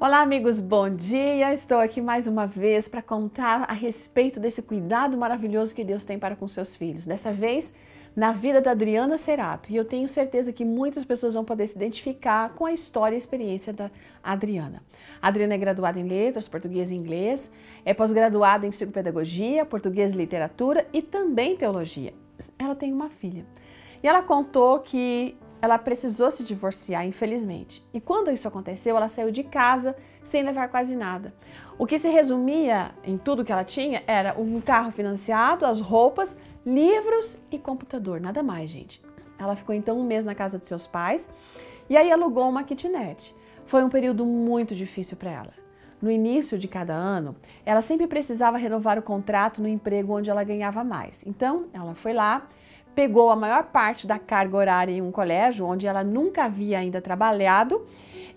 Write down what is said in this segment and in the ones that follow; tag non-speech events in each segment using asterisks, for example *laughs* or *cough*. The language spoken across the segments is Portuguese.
Olá, amigos, bom dia! Estou aqui mais uma vez para contar a respeito desse cuidado maravilhoso que Deus tem para com seus filhos. Dessa vez, na vida da Adriana Cerato. E eu tenho certeza que muitas pessoas vão poder se identificar com a história e a experiência da Adriana. A Adriana é graduada em letras, português e inglês, é pós-graduada em psicopedagogia, português e literatura e também teologia. Ela tem uma filha. E ela contou que ela precisou se divorciar, infelizmente. E quando isso aconteceu, ela saiu de casa sem levar quase nada. O que se resumia em tudo que ela tinha era um carro financiado, as roupas, livros e computador, nada mais, gente. Ela ficou então um mês na casa de seus pais e aí alugou uma kitnet. Foi um período muito difícil para ela. No início de cada ano, ela sempre precisava renovar o contrato no emprego onde ela ganhava mais. Então, ela foi lá pegou a maior parte da carga horária em um colégio onde ela nunca havia ainda trabalhado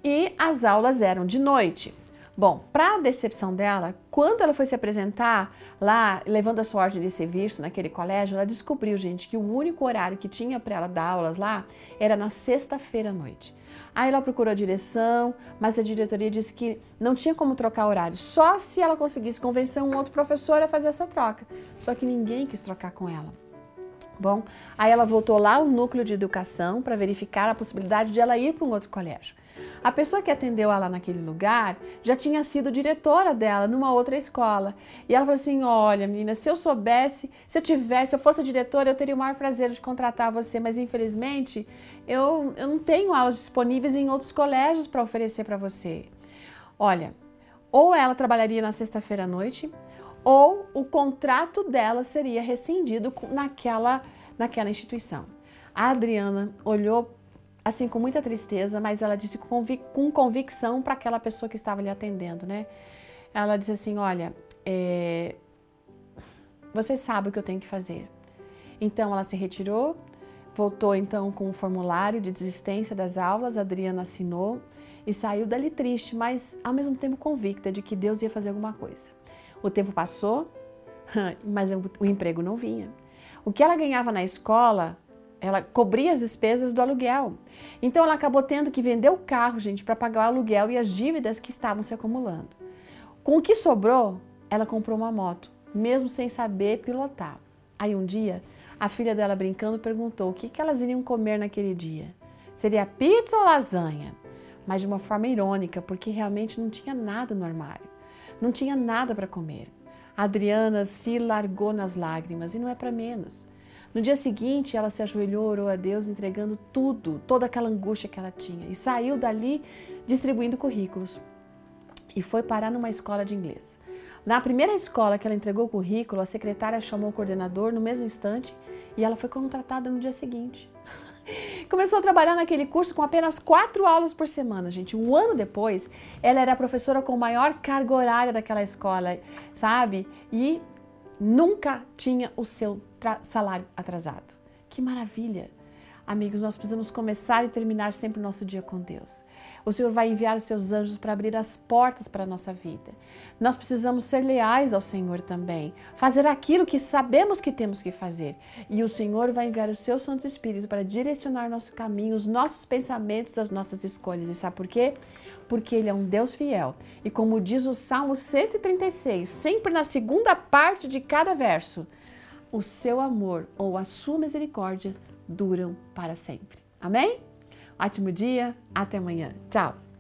e as aulas eram de noite. Bom, para a decepção dela, quando ela foi se apresentar lá, levando a sua ordem de serviço naquele colégio, ela descobriu, gente, que o único horário que tinha para ela dar aulas lá era na sexta-feira à noite. Aí ela procurou a direção, mas a diretoria disse que não tinha como trocar horário, só se ela conseguisse convencer um outro professor a fazer essa troca. Só que ninguém quis trocar com ela. Bom, aí ela voltou lá ao núcleo de educação para verificar a possibilidade de ela ir para um outro colégio. A pessoa que atendeu ela naquele lugar já tinha sido diretora dela numa outra escola. E ela falou assim: Olha, menina, se eu soubesse, se eu tivesse, se eu fosse diretora, eu teria o maior prazer de contratar você, mas infelizmente eu, eu não tenho aulas disponíveis em outros colégios para oferecer para você. Olha, ou ela trabalharia na sexta-feira à noite, ou o contrato dela seria rescindido naquela, naquela instituição. A Adriana olhou assim com muita tristeza, mas ela disse com convicção para aquela pessoa que estava lhe atendendo, né? Ela disse assim: Olha, é, você sabe o que eu tenho que fazer. Então ela se retirou, voltou então com o formulário de desistência das aulas, a Adriana assinou e saiu dali triste, mas ao mesmo tempo convicta de que Deus ia fazer alguma coisa. O tempo passou, *laughs* mas o emprego não vinha. O que ela ganhava na escola, ela cobria as despesas do aluguel. Então ela acabou tendo que vender o carro, gente, para pagar o aluguel e as dívidas que estavam se acumulando. Com o que sobrou, ela comprou uma moto, mesmo sem saber pilotar. Aí um dia, a filha dela brincando perguntou o que, que elas iriam comer naquele dia. Seria pizza ou lasanha? Mas de uma forma irônica, porque realmente não tinha nada no armário. Não tinha nada para comer. A Adriana se largou nas lágrimas e não é para menos. No dia seguinte, ela se ajoelhou, orou a Deus, entregando tudo, toda aquela angústia que ela tinha, e saiu dali distribuindo currículos. E foi parar numa escola de inglês. Na primeira escola que ela entregou o currículo, a secretária chamou o coordenador no mesmo instante e ela foi contratada no dia seguinte. Começou a trabalhar naquele curso com apenas quatro aulas por semana, gente. Um ano depois, ela era a professora com maior carga horária daquela escola, sabe? E nunca tinha o seu salário atrasado. Que maravilha! Amigos, nós precisamos começar e terminar sempre o nosso dia com Deus. O Senhor vai enviar os seus anjos para abrir as portas para a nossa vida. Nós precisamos ser leais ao Senhor também, fazer aquilo que sabemos que temos que fazer. E o Senhor vai enviar o seu Santo Espírito para direcionar nosso caminho, os nossos pensamentos, as nossas escolhas. E sabe por quê? Porque Ele é um Deus fiel. E como diz o Salmo 136, sempre na segunda parte de cada verso, o seu amor ou a sua misericórdia duram para sempre. Amém? Ótimo dia, até amanhã. Tchau!